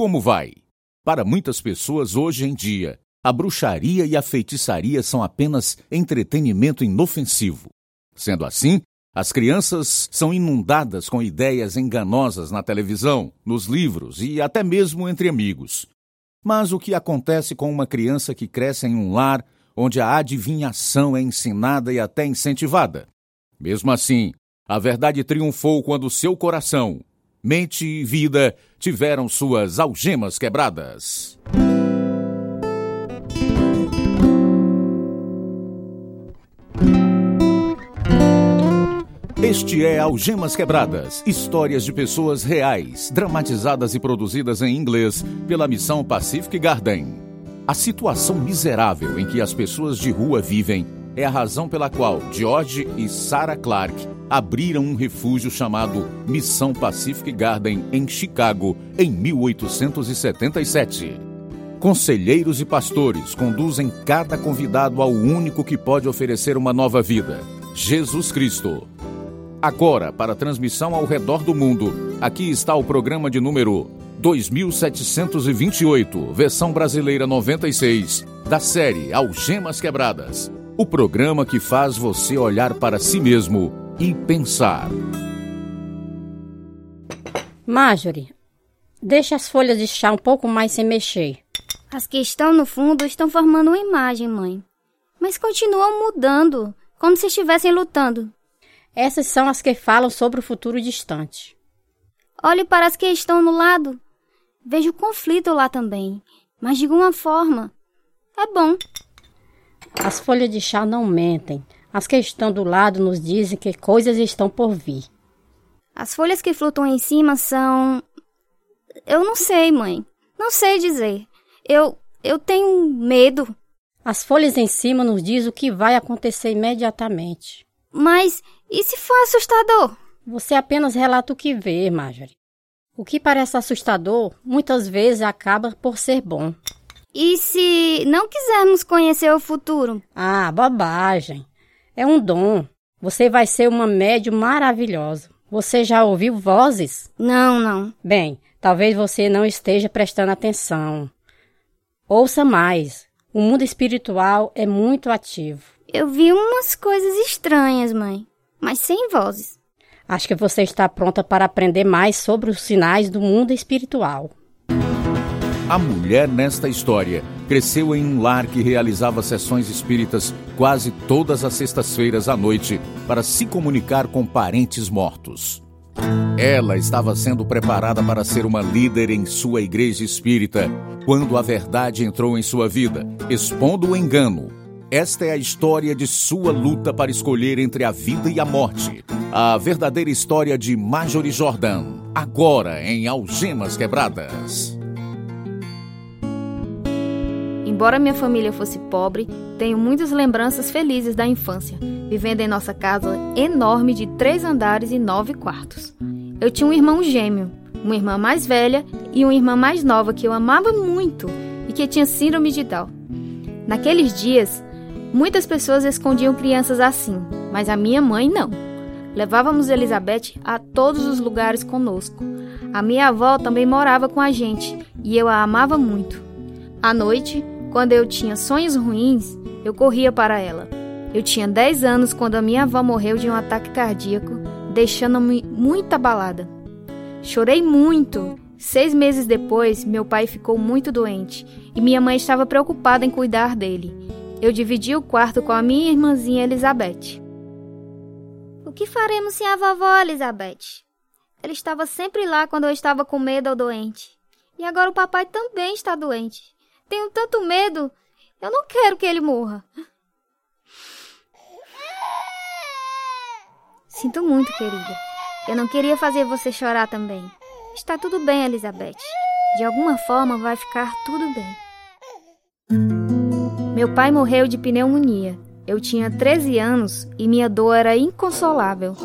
como vai? Para muitas pessoas hoje em dia, a bruxaria e a feitiçaria são apenas entretenimento inofensivo. Sendo assim, as crianças são inundadas com ideias enganosas na televisão, nos livros e até mesmo entre amigos. Mas o que acontece com uma criança que cresce em um lar onde a adivinhação é ensinada e até incentivada? Mesmo assim, a verdade triunfou quando seu coração, mente e vida tiveram suas algemas quebradas. Este é Algemas Quebradas, histórias de pessoas reais, dramatizadas e produzidas em inglês pela missão Pacific Garden. A situação miserável em que as pessoas de rua vivem é a razão pela qual George e Sarah Clark abriram um refúgio chamado Missão Pacific Garden em Chicago em 1877. Conselheiros e pastores conduzem cada convidado ao único que pode oferecer uma nova vida: Jesus Cristo. Agora, para transmissão ao redor do mundo, aqui está o programa de número 2728, versão brasileira 96, da série Algemas Quebradas. O programa que faz você olhar para si mesmo e pensar. Marjorie, deixa as folhas de chá um pouco mais sem mexer. As que estão no fundo estão formando uma imagem, mãe. Mas continuam mudando, como se estivessem lutando. Essas são as que falam sobre o futuro distante. Olhe para as que estão no lado. Vejo conflito lá também, mas de alguma forma. É bom. As folhas de chá não mentem. As que estão do lado nos dizem que coisas estão por vir. As folhas que flutuam em cima são. Eu não sei, mãe. Não sei dizer. Eu. Eu tenho medo. As folhas em cima nos dizem o que vai acontecer imediatamente. Mas e se for assustador? Você apenas relata o que vê, Marjorie. O que parece assustador muitas vezes acaba por ser bom. E se não quisermos conhecer o futuro? Ah, bobagem. É um dom. Você vai ser uma médium maravilhosa. Você já ouviu vozes? Não, não. Bem, talvez você não esteja prestando atenção. Ouça mais. O mundo espiritual é muito ativo. Eu vi umas coisas estranhas, mãe mas sem vozes. Acho que você está pronta para aprender mais sobre os sinais do mundo espiritual. A mulher nesta história cresceu em um lar que realizava sessões espíritas quase todas as sextas-feiras à noite para se comunicar com parentes mortos. Ela estava sendo preparada para ser uma líder em sua igreja espírita quando a verdade entrou em sua vida, expondo o engano, esta é a história de sua luta para escolher entre a vida e a morte. A verdadeira história de Marjorie Jordan, agora em Algemas Quebradas. Embora minha família fosse pobre, tenho muitas lembranças felizes da infância, vivendo em nossa casa enorme de três andares e nove quartos. Eu tinha um irmão gêmeo, uma irmã mais velha e uma irmã mais nova que eu amava muito e que tinha síndrome de Down. Naqueles dias, Muitas pessoas escondiam crianças assim, mas a minha mãe não. Levávamos Elizabeth a todos os lugares conosco. A minha avó também morava com a gente e eu a amava muito. À noite, quando eu tinha sonhos ruins, eu corria para ela. Eu tinha 10 anos quando a minha avó morreu de um ataque cardíaco, deixando-me muito abalada. Chorei muito. Seis meses depois, meu pai ficou muito doente e minha mãe estava preocupada em cuidar dele eu dividi o quarto com a minha irmãzinha Elizabeth. O que faremos sem a vovó Elizabeth? Ela estava sempre lá quando eu estava com medo ou doente. E agora o papai também está doente. Tenho tanto medo. Eu não quero que ele morra. Sinto muito, querida. Eu não queria fazer você chorar também. Está tudo bem, Elizabeth. De alguma forma vai ficar tudo bem. Meu pai morreu de pneumonia. Eu tinha 13 anos e minha dor era inconsolável.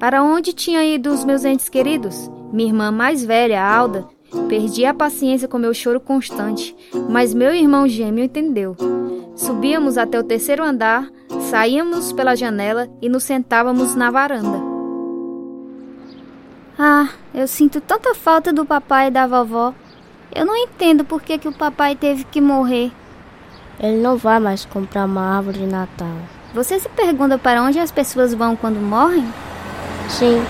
Para onde tinham ido os meus entes queridos? Minha irmã mais velha, Alda, perdia a paciência com meu choro constante, mas meu irmão gêmeo entendeu. Subíamos até o terceiro andar, saíamos pela janela e nos sentávamos na varanda. Ah, eu sinto tanta falta do papai e da vovó. Eu não entendo por que, que o papai teve que morrer. Ele não vai mais comprar uma árvore de Natal. Você se pergunta para onde as pessoas vão quando morrem? Sim.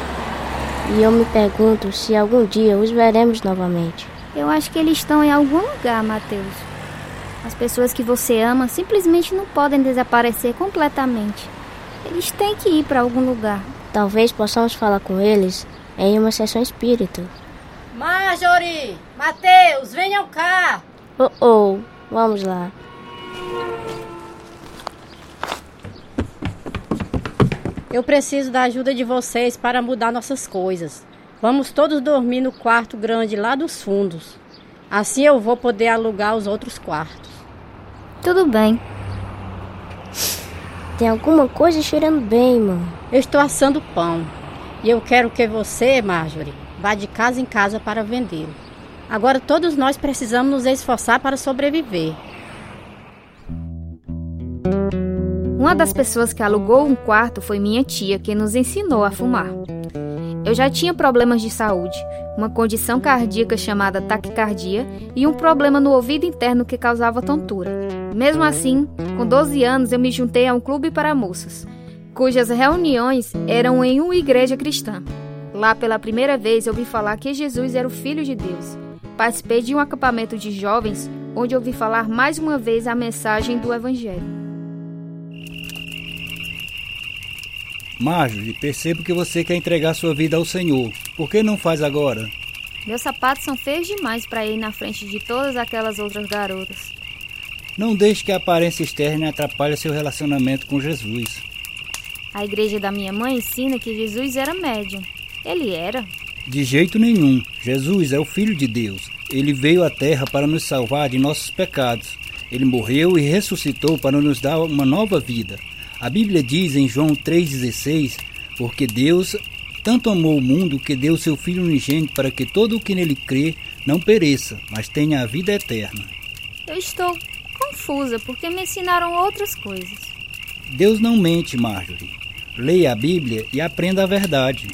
E eu me pergunto se algum dia os veremos novamente. Eu acho que eles estão em algum lugar, Mateus. As pessoas que você ama simplesmente não podem desaparecer completamente. Eles têm que ir para algum lugar. Talvez possamos falar com eles em uma sessão espírita. Marjorie! Mateus, venham cá! Oh, oh, vamos lá. Eu preciso da ajuda de vocês para mudar nossas coisas. Vamos todos dormir no quarto grande lá dos fundos. Assim eu vou poder alugar os outros quartos. Tudo bem. Tem alguma coisa cheirando bem, mãe. Eu estou assando pão. E eu quero que você, Marjorie, vá de casa em casa para vendê-lo. Agora todos nós precisamos nos esforçar para sobreviver. Uma das pessoas que alugou um quarto foi minha tia, que nos ensinou a fumar. Eu já tinha problemas de saúde, uma condição cardíaca chamada taquicardia e um problema no ouvido interno que causava tontura. Mesmo assim, com 12 anos eu me juntei a um clube para moças, cujas reuniões eram em uma igreja cristã. Lá pela primeira vez ouvi falar que Jesus era o Filho de Deus. Participei de um acampamento de jovens onde ouvi falar mais uma vez a mensagem do Evangelho. Marjorie, percebo que você quer entregar sua vida ao Senhor. Por que não faz agora? Meus sapatos são feios demais para ir na frente de todas aquelas outras garotas. Não deixe que a aparência externa atrapalhe seu relacionamento com Jesus. A igreja da minha mãe ensina que Jesus era médium. Ele era? De jeito nenhum. Jesus é o Filho de Deus. Ele veio à Terra para nos salvar de nossos pecados. Ele morreu e ressuscitou para nos dar uma nova vida. A Bíblia diz em João 3,16: Porque Deus tanto amou o mundo que deu seu Filho unigênito para que todo o que nele crê não pereça, mas tenha a vida eterna. Eu estou confusa porque me ensinaram outras coisas. Deus não mente, Marjorie. Leia a Bíblia e aprenda a verdade.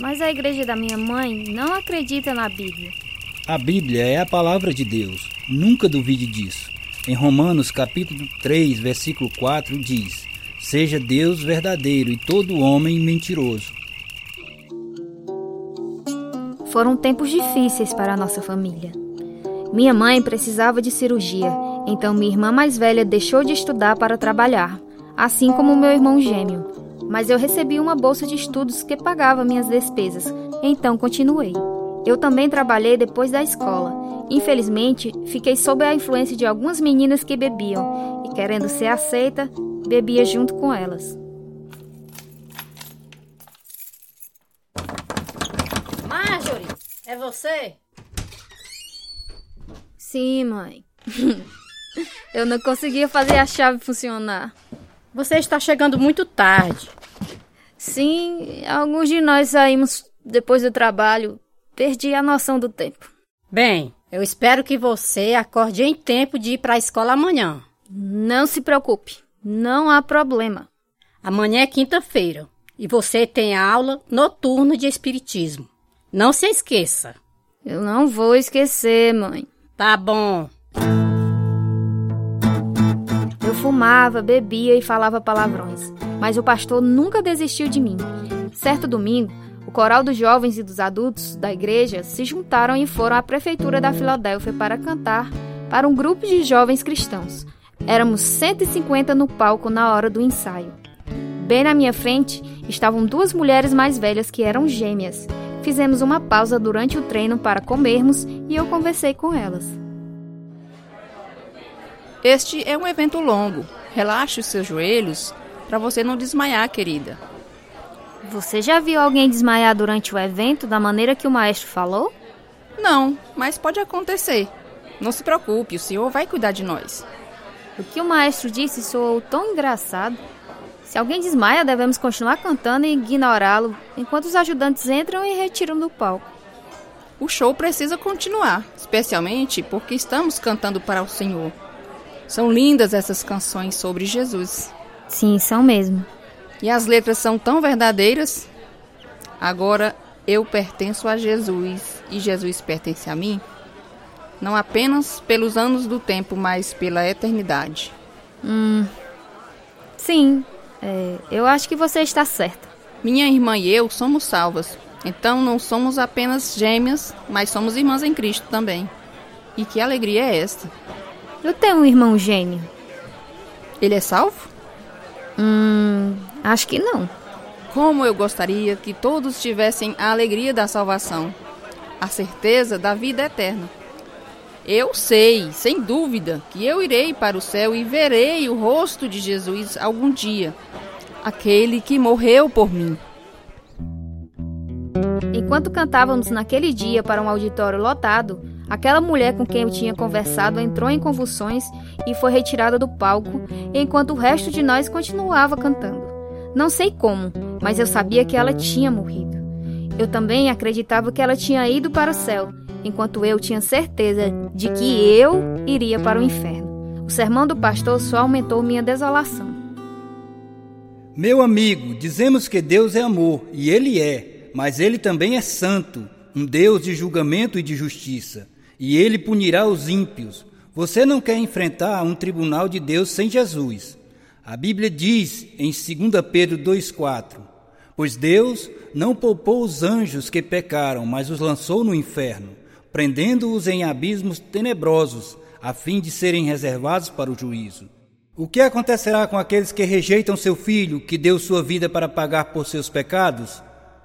Mas a igreja da minha mãe não acredita na Bíblia. A Bíblia é a palavra de Deus. Nunca duvide disso. Em Romanos capítulo 3, versículo 4 diz: Seja Deus verdadeiro e todo homem mentiroso. Foram tempos difíceis para a nossa família. Minha mãe precisava de cirurgia, então minha irmã mais velha deixou de estudar para trabalhar, assim como meu irmão gêmeo. Mas eu recebi uma bolsa de estudos que pagava minhas despesas, então continuei. Eu também trabalhei depois da escola. Infelizmente, fiquei sob a influência de algumas meninas que bebiam e, querendo ser aceita, bebia junto com elas. Marjorie, é você? Sim, mãe. Eu não conseguia fazer a chave funcionar. Você está chegando muito tarde. Sim, alguns de nós saímos depois do trabalho. Perdi a noção do tempo. Bem, eu espero que você acorde em tempo de ir para a escola amanhã. Não se preocupe. Não há problema. Amanhã é quinta-feira e você tem aula noturna de Espiritismo. Não se esqueça. Eu não vou esquecer, mãe. Tá bom. Eu fumava, bebia e falava palavrões, mas o pastor nunca desistiu de mim. Certo domingo, o coral dos jovens e dos adultos da igreja se juntaram e foram à prefeitura da Filadélfia para cantar para um grupo de jovens cristãos. Éramos 150 no palco na hora do ensaio. Bem na minha frente estavam duas mulheres mais velhas que eram gêmeas. Fizemos uma pausa durante o treino para comermos e eu conversei com elas. Este é um evento longo. Relaxe os seus joelhos para você não desmaiar, querida. Você já viu alguém desmaiar durante o evento da maneira que o maestro falou? Não, mas pode acontecer. Não se preocupe, o senhor vai cuidar de nós. O que o maestro disse soou tão engraçado. Se alguém desmaia, devemos continuar cantando e ignorá-lo enquanto os ajudantes entram e retiram do palco. O show precisa continuar, especialmente porque estamos cantando para o Senhor. São lindas essas canções sobre Jesus. Sim, são mesmo. E as letras são tão verdadeiras. Agora eu pertenço a Jesus e Jesus pertence a mim. Não apenas pelos anos do tempo, mas pela eternidade. Hum. Sim, é, eu acho que você está certa. Minha irmã e eu somos salvas. Então não somos apenas gêmeas, mas somos irmãs em Cristo também. E que alegria é esta? Eu tenho um irmão gêmeo. Ele é salvo? Hum, acho que não. Como eu gostaria que todos tivessem a alegria da salvação, a certeza da vida eterna. Eu sei, sem dúvida, que eu irei para o céu e verei o rosto de Jesus algum dia, aquele que morreu por mim. Enquanto cantávamos naquele dia para um auditório lotado, aquela mulher com quem eu tinha conversado entrou em convulsões e foi retirada do palco, enquanto o resto de nós continuava cantando. Não sei como, mas eu sabia que ela tinha morrido. Eu também acreditava que ela tinha ido para o céu, enquanto eu tinha certeza de que eu iria para o inferno. O sermão do pastor só aumentou minha desolação. Meu amigo, dizemos que Deus é amor, e Ele é, mas Ele também é santo, um Deus de julgamento e de justiça, e Ele punirá os ímpios. Você não quer enfrentar um tribunal de Deus sem Jesus. A Bíblia diz em 2 Pedro 2,4: Pois Deus não poupou os anjos que pecaram, mas os lançou no inferno prendendo-os em abismos tenebrosos, a fim de serem reservados para o juízo. O que acontecerá com aqueles que rejeitam seu filho, que deu sua vida para pagar por seus pecados?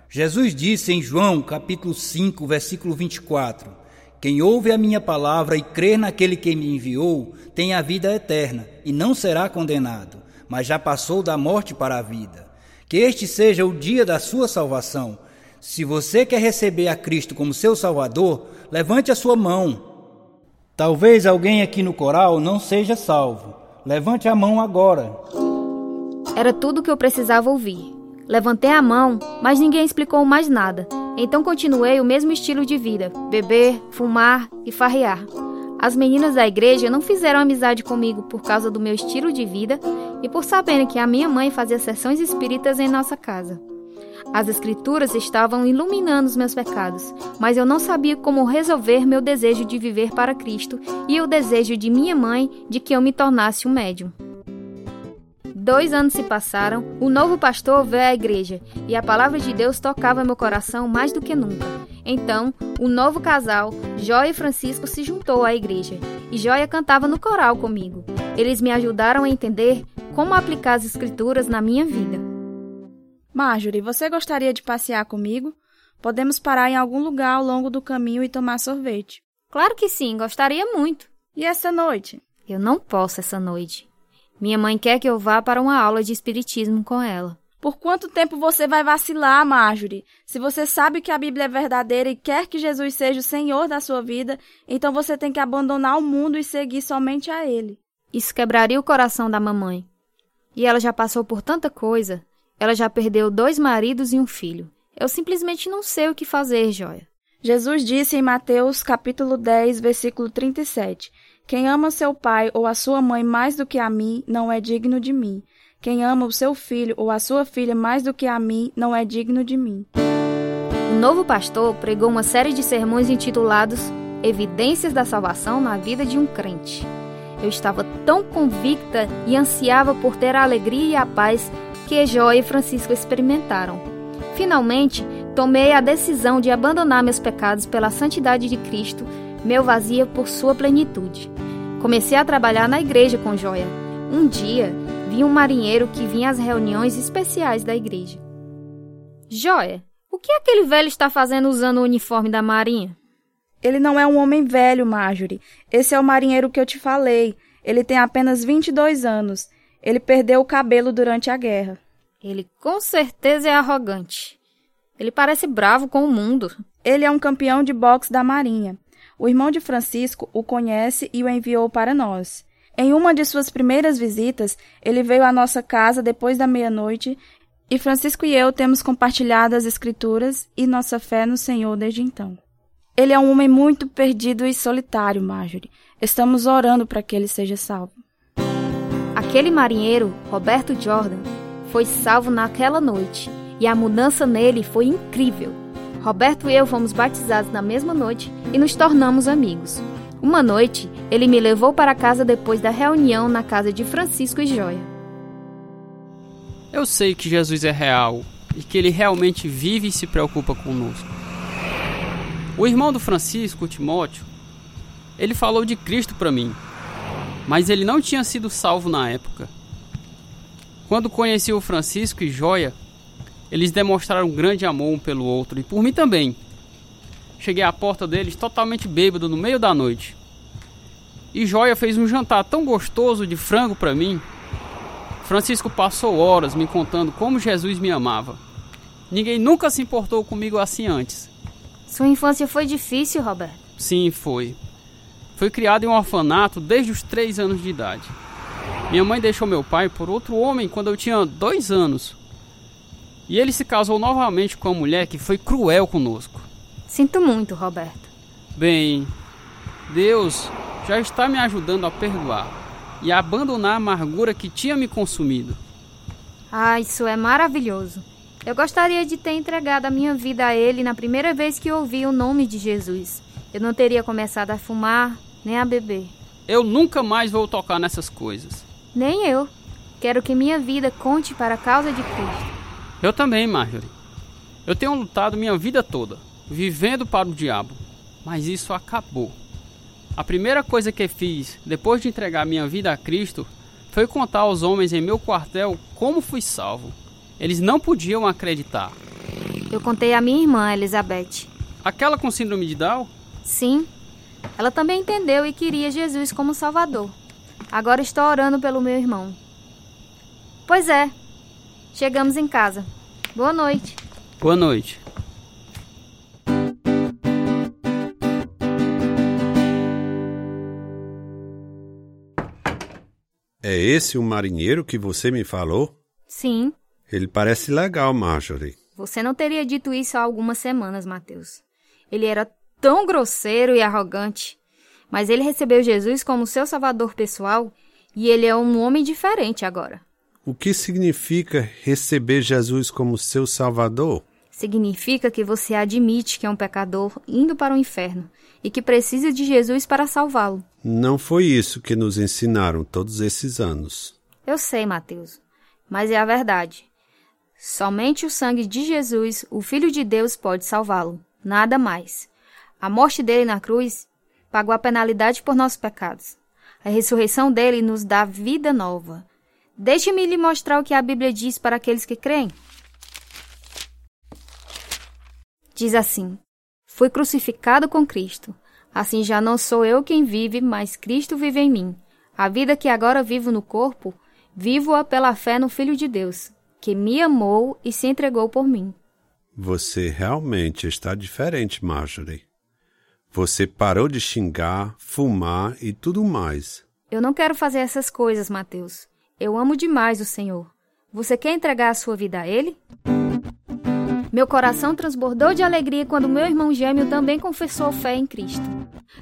Jesus disse em João, capítulo 5, versículo 24: Quem ouve a minha palavra e crê naquele que me enviou, tem a vida eterna e não será condenado, mas já passou da morte para a vida. Que este seja o dia da sua salvação. Se você quer receber a Cristo como seu Salvador, levante a sua mão. Talvez alguém aqui no coral não seja salvo. Levante a mão agora. Era tudo o que eu precisava ouvir. Levantei a mão, mas ninguém explicou mais nada. Então continuei o mesmo estilo de vida: beber, fumar e farrear. As meninas da igreja não fizeram amizade comigo por causa do meu estilo de vida e por saberem que a minha mãe fazia sessões espíritas em nossa casa. As Escrituras estavam iluminando os meus pecados, mas eu não sabia como resolver meu desejo de viver para Cristo e o desejo de minha mãe de que eu me tornasse um médium. Dois anos se passaram, o novo pastor veio à igreja e a palavra de Deus tocava meu coração mais do que nunca. Então, o novo casal, Joia e Francisco, se juntou à igreja e Joia cantava no coral comigo. Eles me ajudaram a entender como aplicar as escrituras na minha vida. Marjorie, você gostaria de passear comigo? Podemos parar em algum lugar ao longo do caminho e tomar sorvete. Claro que sim, gostaria muito. E essa noite? Eu não posso essa noite. Minha mãe quer que eu vá para uma aula de espiritismo com ela. Por quanto tempo você vai vacilar, Marjorie? Se você sabe que a Bíblia é verdadeira e quer que Jesus seja o Senhor da sua vida, então você tem que abandonar o mundo e seguir somente a Ele. Isso quebraria o coração da mamãe. E ela já passou por tanta coisa. Ela já perdeu dois maridos e um filho. Eu simplesmente não sei o que fazer, Joia. Jesus disse em Mateus capítulo 10, versículo 37: Quem ama seu pai ou a sua mãe mais do que a mim, não é digno de mim. Quem ama o seu filho ou a sua filha mais do que a mim, não é digno de mim. O novo pastor pregou uma série de sermões intitulados Evidências da Salvação na Vida de um Crente. Eu estava tão convicta e ansiava por ter a alegria e a paz que Jó e Francisco experimentaram. Finalmente, tomei a decisão de abandonar meus pecados pela santidade de Cristo, meu vazia por sua plenitude. Comecei a trabalhar na igreja com Joia. Um dia, vi um marinheiro que vinha às reuniões especiais da igreja. Joia, o que aquele velho está fazendo usando o uniforme da marinha? Ele não é um homem velho, Marjorie. Esse é o marinheiro que eu te falei. Ele tem apenas 22 anos. Ele perdeu o cabelo durante a guerra. Ele com certeza é arrogante. Ele parece bravo com o mundo. Ele é um campeão de boxe da Marinha. O irmão de Francisco o conhece e o enviou para nós. Em uma de suas primeiras visitas, ele veio à nossa casa depois da meia-noite e Francisco e eu temos compartilhado as Escrituras e nossa fé no Senhor desde então. Ele é um homem muito perdido e solitário, Marjorie. Estamos orando para que ele seja salvo. Aquele marinheiro, Roberto Jordan, foi salvo naquela noite e a mudança nele foi incrível. Roberto e eu fomos batizados na mesma noite e nos tornamos amigos. Uma noite, ele me levou para casa depois da reunião na casa de Francisco e Joia. Eu sei que Jesus é real e que ele realmente vive e se preocupa conosco. O irmão do Francisco, Timóteo, ele falou de Cristo para mim, mas ele não tinha sido salvo na época. Quando conheci o Francisco e Joia, eles demonstraram um grande amor um pelo outro e por mim também. Cheguei à porta deles totalmente bêbado no meio da noite. E Joia fez um jantar tão gostoso de frango para mim. Francisco passou horas me contando como Jesus me amava. Ninguém nunca se importou comigo assim antes. Sua infância foi difícil, Roberto? Sim, foi. Fui criado em um orfanato desde os três anos de idade. Minha mãe deixou meu pai por outro homem quando eu tinha dois anos. E ele se casou novamente com uma mulher que foi cruel conosco. Sinto muito, Roberto. Bem, Deus já está me ajudando a perdoar e a abandonar a amargura que tinha me consumido. Ah, isso é maravilhoso. Eu gostaria de ter entregado a minha vida a Ele na primeira vez que ouvi o nome de Jesus. Eu não teria começado a fumar nem a beber. Eu nunca mais vou tocar nessas coisas. Nem eu. Quero que minha vida conte para a causa de Cristo. Eu também, Marjorie. Eu tenho lutado minha vida toda, vivendo para o diabo, mas isso acabou. A primeira coisa que fiz depois de entregar minha vida a Cristo foi contar aos homens em meu quartel como fui salvo. Eles não podiam acreditar. Eu contei à minha irmã, Elizabeth. Aquela com síndrome de Down? Sim. Ela também entendeu e queria Jesus como Salvador. Agora estou orando pelo meu irmão. Pois é. Chegamos em casa. Boa noite. Boa noite. É esse o marinheiro que você me falou? Sim. Ele parece legal, Marjorie. Você não teria dito isso há algumas semanas, Mateus. Ele era tão grosseiro e arrogante. Mas ele recebeu Jesus como seu salvador pessoal e ele é um homem diferente agora. O que significa receber Jesus como seu salvador? Significa que você admite que é um pecador indo para o inferno e que precisa de Jesus para salvá-lo. Não foi isso que nos ensinaram todos esses anos. Eu sei, Mateus, mas é a verdade. Somente o sangue de Jesus, o Filho de Deus, pode salvá-lo. Nada mais. A morte dele na cruz pagou a penalidade por nossos pecados. A ressurreição dele nos dá vida nova. Deixe-me lhe mostrar o que a Bíblia diz para aqueles que creem. Diz assim: Fui crucificado com Cristo. Assim já não sou eu quem vive, mas Cristo vive em mim. A vida que agora vivo no corpo, vivo-a pela fé no Filho de Deus, que me amou e se entregou por mim. Você realmente está diferente, Marjorie. Você parou de xingar, fumar e tudo mais. Eu não quero fazer essas coisas, Mateus. Eu amo demais o Senhor. Você quer entregar a sua vida a Ele? Meu coração transbordou de alegria quando meu irmão gêmeo também confessou fé em Cristo.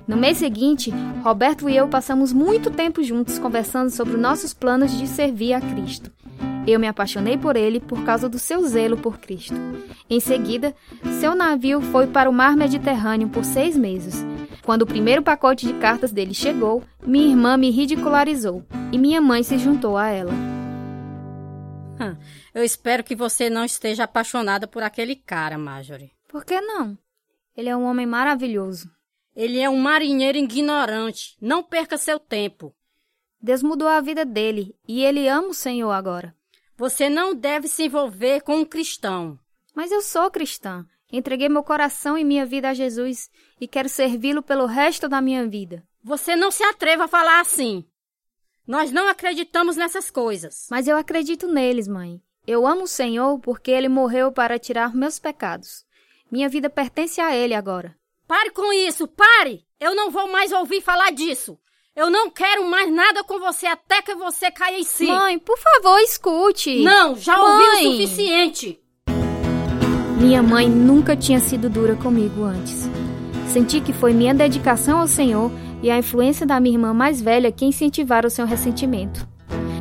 No mês seguinte, Roberto e eu passamos muito tempo juntos conversando sobre nossos planos de servir a Cristo. Eu me apaixonei por ele por causa do seu zelo por Cristo. Em seguida, seu navio foi para o mar Mediterrâneo por seis meses. Quando o primeiro pacote de cartas dele chegou, minha irmã me ridicularizou e minha mãe se juntou a ela. Eu espero que você não esteja apaixonada por aquele cara, Marjorie. Por que não? Ele é um homem maravilhoso. Ele é um marinheiro ignorante. Não perca seu tempo. Deus mudou a vida dele e ele ama o Senhor agora. Você não deve se envolver com um cristão. Mas eu sou cristã. Entreguei meu coração e minha vida a Jesus e quero servi-lo pelo resto da minha vida. Você não se atreva a falar assim. Nós não acreditamos nessas coisas. Mas eu acredito neles, mãe. Eu amo o Senhor porque ele morreu para tirar meus pecados. Minha vida pertence a ele agora. Pare com isso, pare! Eu não vou mais ouvir falar disso. Eu não quero mais nada com você até que você caia em si. Mãe, por favor, escute. Não, já ouvi o suficiente. Minha mãe nunca tinha sido dura comigo antes. Senti que foi minha dedicação ao Senhor e a influência da minha irmã mais velha que incentivaram o seu ressentimento.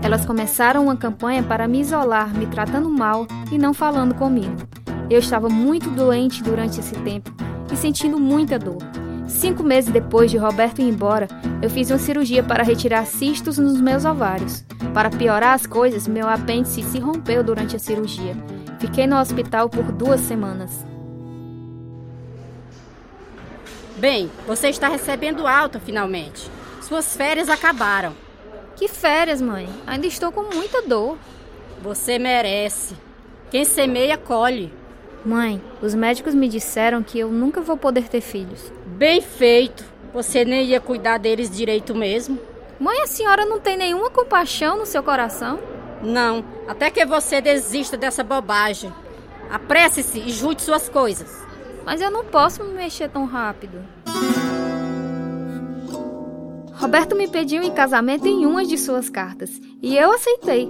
Elas começaram uma campanha para me isolar, me tratando mal e não falando comigo. Eu estava muito doente durante esse tempo e sentindo muita dor. Cinco meses depois de Roberto ir embora, eu fiz uma cirurgia para retirar cistos nos meus ovários. Para piorar as coisas, meu apêndice se rompeu durante a cirurgia. Fiquei no hospital por duas semanas. Bem, você está recebendo alta finalmente. Suas férias acabaram. Que férias, mãe? Ainda estou com muita dor. Você merece. Quem semeia, colhe. Mãe, os médicos me disseram que eu nunca vou poder ter filhos. Bem feito. Você nem ia cuidar deles direito mesmo. Mãe, a senhora não tem nenhuma compaixão no seu coração? Não, até que você desista dessa bobagem. Apresse-se e junte suas coisas. Mas eu não posso me mexer tão rápido. Roberto me pediu em casamento em uma de suas cartas e eu aceitei.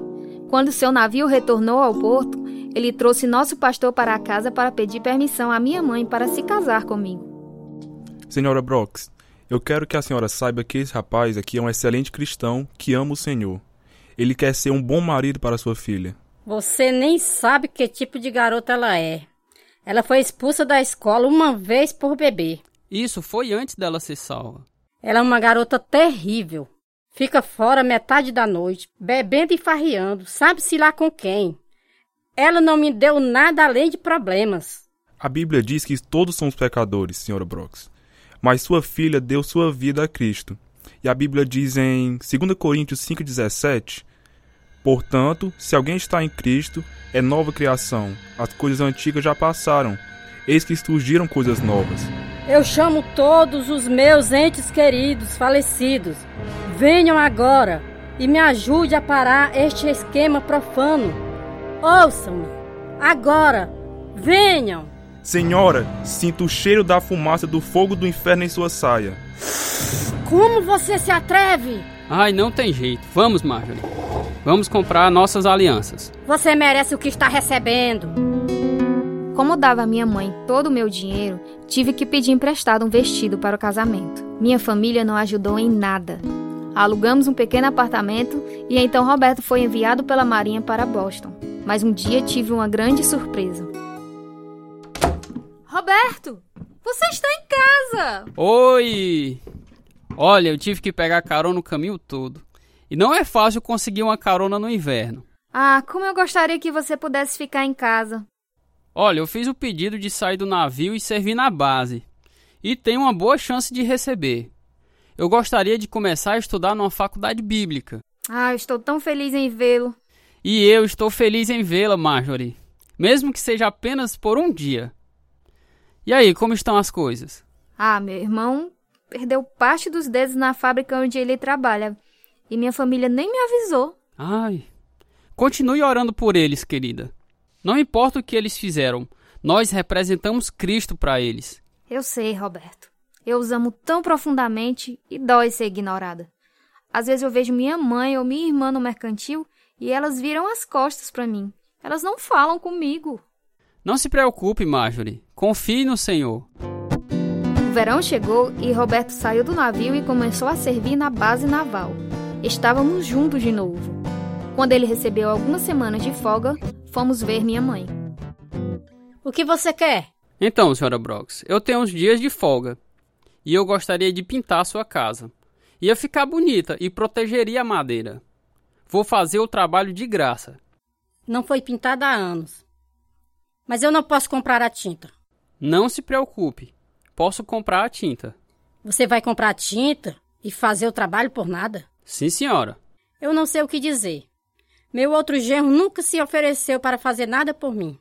Quando seu navio retornou ao porto, ele trouxe nosso pastor para a casa para pedir permissão à minha mãe para se casar comigo. Senhora Brox, eu quero que a senhora saiba que esse rapaz aqui é um excelente cristão que ama o Senhor. Ele quer ser um bom marido para sua filha. Você nem sabe que tipo de garota ela é. Ela foi expulsa da escola uma vez por beber. Isso foi antes dela ser salva. Ela é uma garota terrível. Fica fora metade da noite, bebendo e farreando, sabe-se lá com quem. Ela não me deu nada além de problemas. A Bíblia diz que todos somos pecadores, senhora Brox. Mas sua filha deu sua vida a Cristo. E a Bíblia diz em 2 Coríntios 5,17: Portanto, se alguém está em Cristo, é nova criação. As coisas antigas já passaram. Eis que surgiram coisas novas. Eu chamo todos os meus entes queridos falecidos. Venham agora e me ajude a parar este esquema profano. Ouçam-me. Agora. Venham. Senhora, sinto o cheiro da fumaça do fogo do inferno em sua saia. Como você se atreve? Ai, não tem jeito. Vamos, Marjorie. Vamos comprar nossas alianças. Você merece o que está recebendo. Como dava a minha mãe todo o meu dinheiro, tive que pedir emprestado um vestido para o casamento. Minha família não ajudou em nada. Alugamos um pequeno apartamento e então Roberto foi enviado pela Marinha para Boston. Mas um dia tive uma grande surpresa. Roberto, você está em casa! Oi! Olha, eu tive que pegar carona o caminho todo. E não é fácil conseguir uma carona no inverno. Ah, como eu gostaria que você pudesse ficar em casa. Olha, eu fiz o pedido de sair do navio e servir na base. E tenho uma boa chance de receber. Eu gostaria de começar a estudar numa faculdade bíblica. Ah, estou tão feliz em vê-lo. E eu estou feliz em vê-la, Marjorie. Mesmo que seja apenas por um dia. E aí, como estão as coisas? Ah, meu irmão perdeu parte dos dedos na fábrica onde ele trabalha. E minha família nem me avisou. Ai. Continue orando por eles, querida. Não importa o que eles fizeram, nós representamos Cristo para eles. Eu sei, Roberto. Eu os amo tão profundamente e dói ser ignorada. Às vezes eu vejo minha mãe ou minha irmã no mercantil e elas viram as costas para mim. Elas não falam comigo. Não se preocupe, Marjorie. Confie no Senhor. O verão chegou e Roberto saiu do navio e começou a servir na base naval. Estávamos juntos de novo. Quando ele recebeu algumas semanas de folga, fomos ver minha mãe. O que você quer? Então, senhora Brox, eu tenho uns dias de folga. E eu gostaria de pintar a sua casa. Ia ficar bonita e protegeria a madeira. Vou fazer o trabalho de graça. Não foi pintada há anos. Mas eu não posso comprar a tinta. Não se preocupe. Posso comprar a tinta. Você vai comprar a tinta e fazer o trabalho por nada? Sim, senhora. Eu não sei o que dizer. Meu outro genro nunca se ofereceu para fazer nada por mim.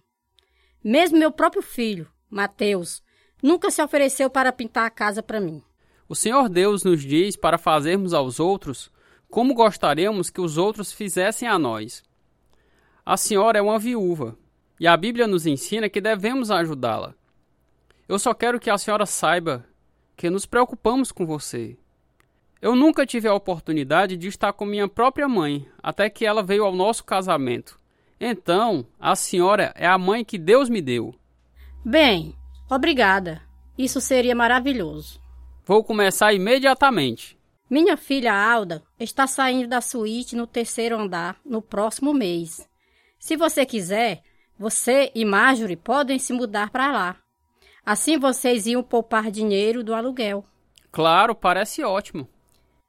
Mesmo meu próprio filho, Mateus, nunca se ofereceu para pintar a casa para mim. O Senhor Deus nos diz para fazermos aos outros como gostaríamos que os outros fizessem a nós. A senhora é uma viúva e a Bíblia nos ensina que devemos ajudá-la. Eu só quero que a senhora saiba que nos preocupamos com você. Eu nunca tive a oportunidade de estar com minha própria mãe, até que ela veio ao nosso casamento. Então, a senhora é a mãe que Deus me deu. Bem, obrigada. Isso seria maravilhoso. Vou começar imediatamente. Minha filha Alda está saindo da suíte no terceiro andar no próximo mês. Se você quiser, você e Marjorie podem se mudar para lá. Assim vocês iam poupar dinheiro do aluguel. Claro, parece ótimo.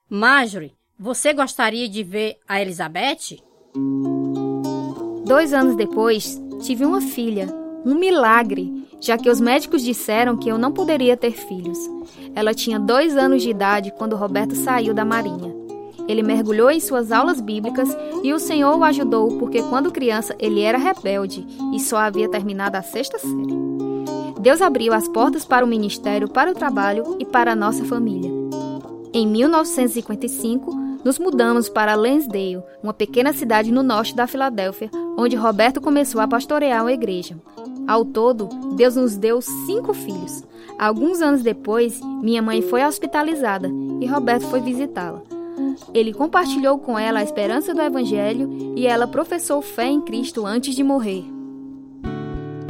Marjorie, você gostaria de ver a Elizabeth? Dois anos depois, tive uma filha. Um milagre, já que os médicos disseram que eu não poderia ter filhos. Ela tinha dois anos de idade quando Roberto saiu da Marinha. Ele mergulhou em suas aulas bíblicas e o Senhor o ajudou porque, quando criança, ele era rebelde e só havia terminado a sexta série. Deus abriu as portas para o ministério, para o trabalho e para a nossa família. Em 1955, nos mudamos para Lansdale, uma pequena cidade no norte da Filadélfia, onde Roberto começou a pastorear uma igreja. Ao todo, Deus nos deu cinco filhos. Alguns anos depois, minha mãe foi hospitalizada e Roberto foi visitá-la. Ele compartilhou com ela a esperança do Evangelho e ela professou fé em Cristo antes de morrer.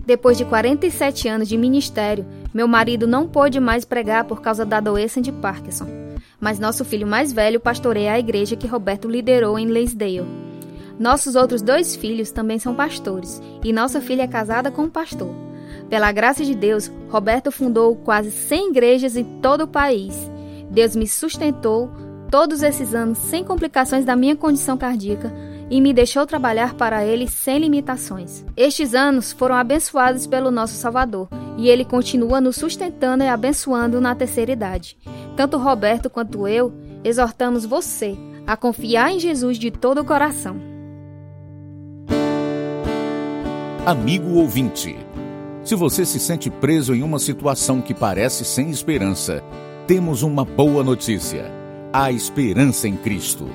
Depois de 47 anos de ministério, meu marido não pôde mais pregar por causa da doença de Parkinson. Mas nosso filho mais velho pastoreia a igreja que Roberto liderou em Lansdale. Nossos outros dois filhos também são pastores, e nossa filha é casada com um pastor. Pela graça de Deus, Roberto fundou quase 100 igrejas em todo o país. Deus me sustentou todos esses anos sem complicações da minha condição cardíaca e me deixou trabalhar para Ele sem limitações. Estes anos foram abençoados pelo nosso Salvador e Ele continua nos sustentando e abençoando na terceira idade. Tanto Roberto quanto eu exortamos você a confiar em Jesus de todo o coração. Amigo ouvinte, se você se sente preso em uma situação que parece sem esperança, temos uma boa notícia: há esperança em Cristo.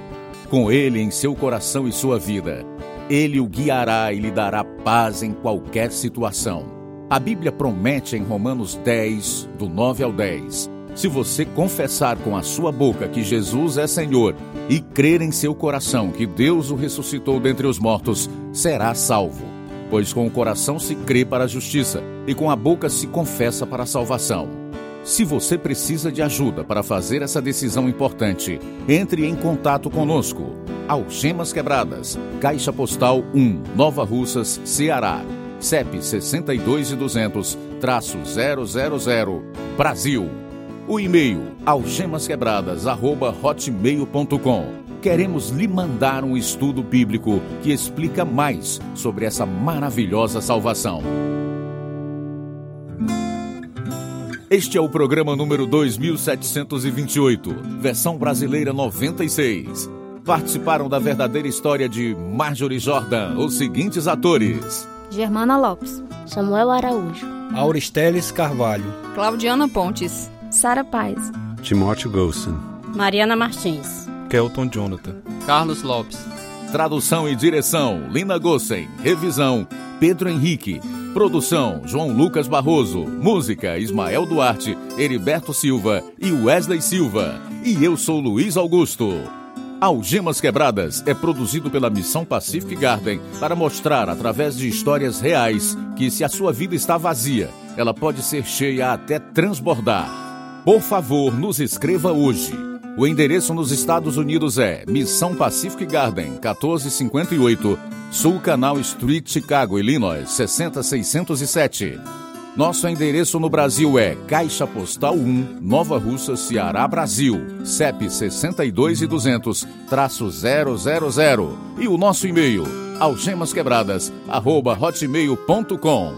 Com Ele em seu coração e sua vida, Ele o guiará e lhe dará paz em qualquer situação. A Bíblia promete em Romanos 10, do 9 ao 10 se você confessar com a sua boca que Jesus é Senhor e crer em seu coração que Deus o ressuscitou dentre os mortos, será salvo. Pois com o coração se crê para a justiça e com a boca se confessa para a salvação. Se você precisa de ajuda para fazer essa decisão importante, entre em contato conosco. Algemas Quebradas, Caixa Postal 1, Nova Russas, Ceará. CEP 62 e 200, traço 000, Brasil. O e-mail algemasquebradas@hotmail.com. Queremos lhe mandar um estudo bíblico que explica mais sobre essa maravilhosa salvação. Este é o programa número 2728, versão brasileira 96. Participaram da verdadeira história de Marjorie Jordan os seguintes atores: Germana Lopes, Samuel Araújo, Auristeles Carvalho, Claudiana Pontes, Sara Paz, Timóteo Golson, Mariana Martins, Kelton Jonathan, Carlos Lopes. Tradução e direção: Lina Gossen. Revisão: Pedro Henrique. Produção: João Lucas Barroso. Música: Ismael Duarte, Heriberto Silva e Wesley Silva. E eu sou Luiz Augusto. Algemas Quebradas é produzido pela Missão Pacific Garden para mostrar, através de histórias reais, que se a sua vida está vazia, ela pode ser cheia até transbordar. Por favor, nos escreva hoje. O endereço nos Estados Unidos é Missão Pacific Garden, 1458, Sul Canal Street, Chicago, Illinois, 60607. Nosso endereço no Brasil é Caixa Postal 1, Nova Russa, Ceará, Brasil, CEP 62 e 200, traço 000. E o nosso e-mail, algemasquebradas, arroba hotmail.com.